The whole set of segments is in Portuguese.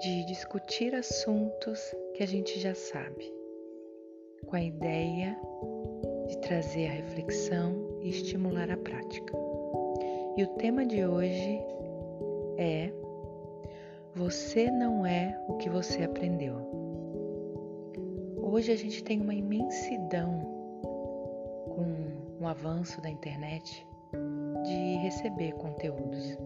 de discutir assuntos que a gente já sabe, com a ideia de trazer a reflexão e estimular a prática. E o tema de hoje é Você não é o que você aprendeu. Hoje a gente tem uma imensidão com o avanço da internet de receber conteúdos.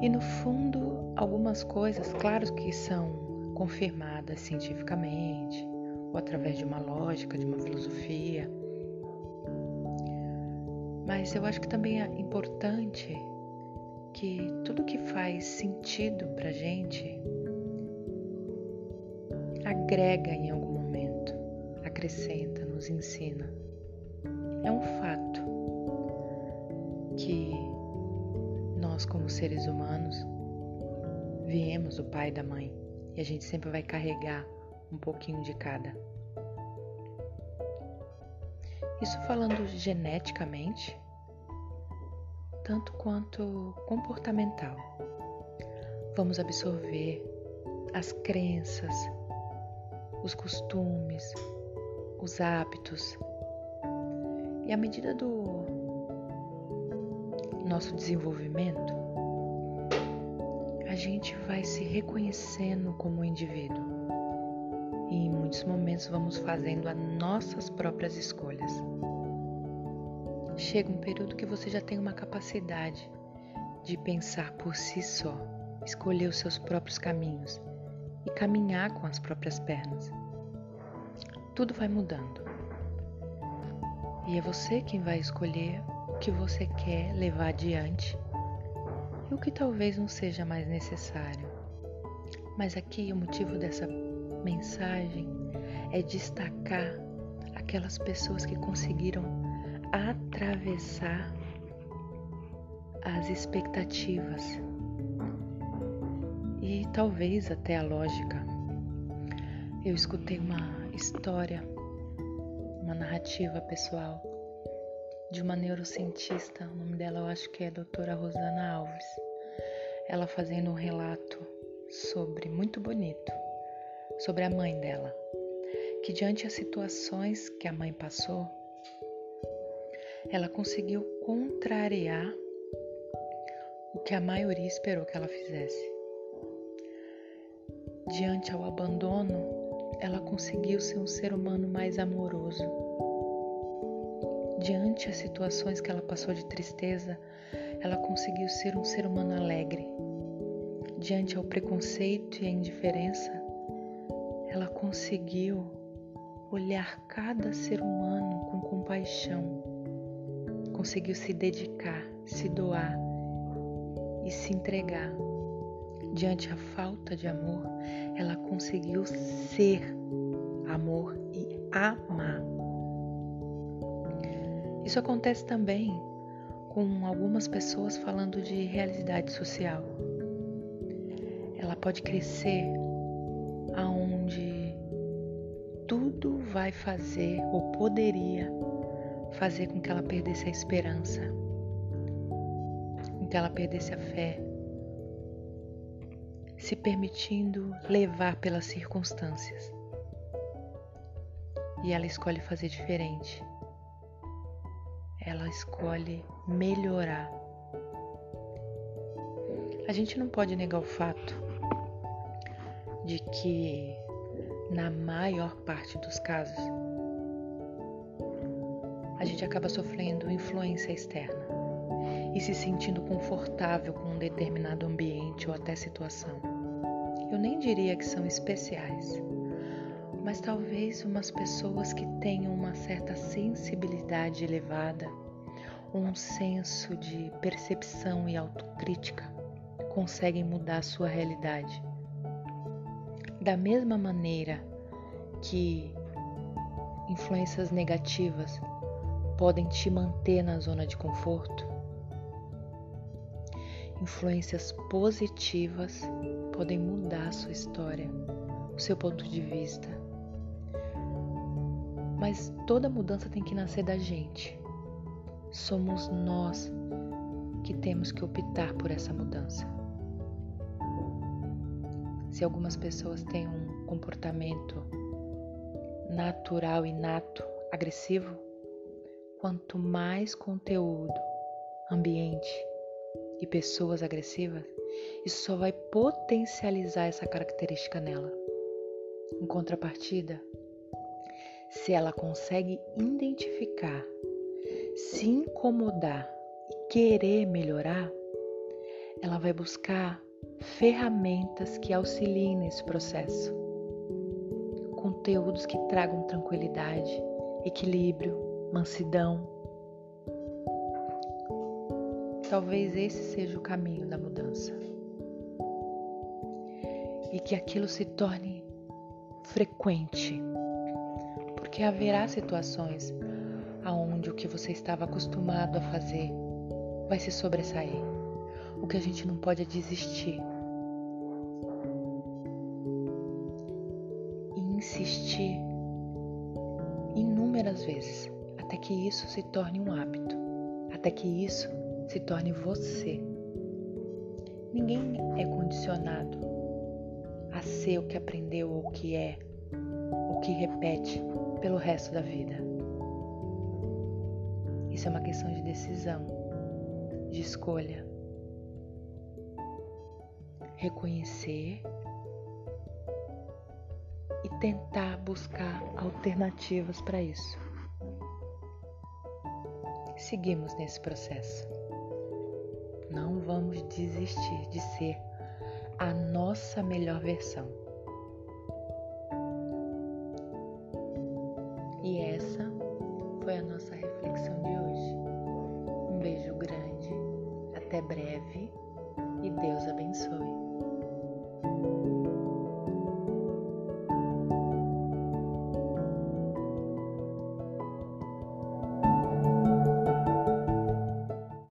E no fundo, algumas coisas, claro que são confirmadas cientificamente, ou através de uma lógica, de uma filosofia. Mas eu acho que também é importante que tudo que faz sentido pra gente agrega em algum momento, acrescenta, nos ensina. É um fato nós, como seres humanos, viemos do pai e da mãe e a gente sempre vai carregar um pouquinho de cada. Isso falando geneticamente, tanto quanto comportamental. Vamos absorver as crenças, os costumes, os hábitos. E à medida do nosso desenvolvimento, a gente vai se reconhecendo como indivíduo e em muitos momentos vamos fazendo as nossas próprias escolhas. Chega um período que você já tem uma capacidade de pensar por si só, escolher os seus próprios caminhos e caminhar com as próprias pernas. Tudo vai mudando. E é você quem vai escolher que você quer levar adiante e o que talvez não seja mais necessário. Mas aqui o motivo dessa mensagem é destacar aquelas pessoas que conseguiram atravessar as expectativas e talvez até a lógica. Eu escutei uma história, uma narrativa pessoal de uma neurocientista, o nome dela eu acho que é a doutora Rosana Alves. Ela fazendo um relato sobre muito bonito sobre a mãe dela, que diante das situações que a mãe passou, ela conseguiu contrariar o que a maioria esperou que ela fizesse. Diante ao abandono, ela conseguiu ser um ser humano mais amoroso. Diante as situações que ela passou de tristeza, ela conseguiu ser um ser humano alegre. Diante ao preconceito e à indiferença, ela conseguiu olhar cada ser humano com compaixão, conseguiu se dedicar, se doar e se entregar. Diante a falta de amor, ela conseguiu ser amor e amar. Isso acontece também com algumas pessoas falando de realidade social. Ela pode crescer aonde tudo vai fazer ou poderia fazer com que ela perdesse a esperança, com que ela perdesse a fé, se permitindo levar pelas circunstâncias. E ela escolhe fazer diferente. Ela escolhe melhorar. A gente não pode negar o fato de que, na maior parte dos casos, a gente acaba sofrendo influência externa e se sentindo confortável com um determinado ambiente ou até situação. Eu nem diria que são especiais, mas talvez umas pessoas que tenham uma certa sensibilidade elevada, um senso de percepção e autocrítica, conseguem mudar sua realidade da mesma maneira que influências negativas podem te manter na zona de conforto, influências positivas podem mudar sua história, o seu ponto de vista. Mas toda mudança tem que nascer da gente. Somos nós que temos que optar por essa mudança. Se algumas pessoas têm um comportamento natural, inato, agressivo, quanto mais conteúdo, ambiente e pessoas agressivas, isso só vai potencializar essa característica nela. Em contrapartida, se ela consegue identificar, se incomodar e querer melhorar, ela vai buscar ferramentas que auxiliem nesse processo. Conteúdos que tragam tranquilidade, equilíbrio, mansidão. Talvez esse seja o caminho da mudança. E que aquilo se torne frequente. Porque haverá situações aonde o que você estava acostumado a fazer vai se sobressair. O que a gente não pode é desistir. E insistir inúmeras vezes até que isso se torne um hábito, até que isso se torne você. Ninguém é condicionado a ser o que aprendeu ou o que é, o que repete pelo resto da vida. Isso é uma questão de decisão, de escolha reconhecer e tentar buscar alternativas para isso. Seguimos nesse processo. Não vamos desistir de ser a nossa melhor versão. E Deus abençoe.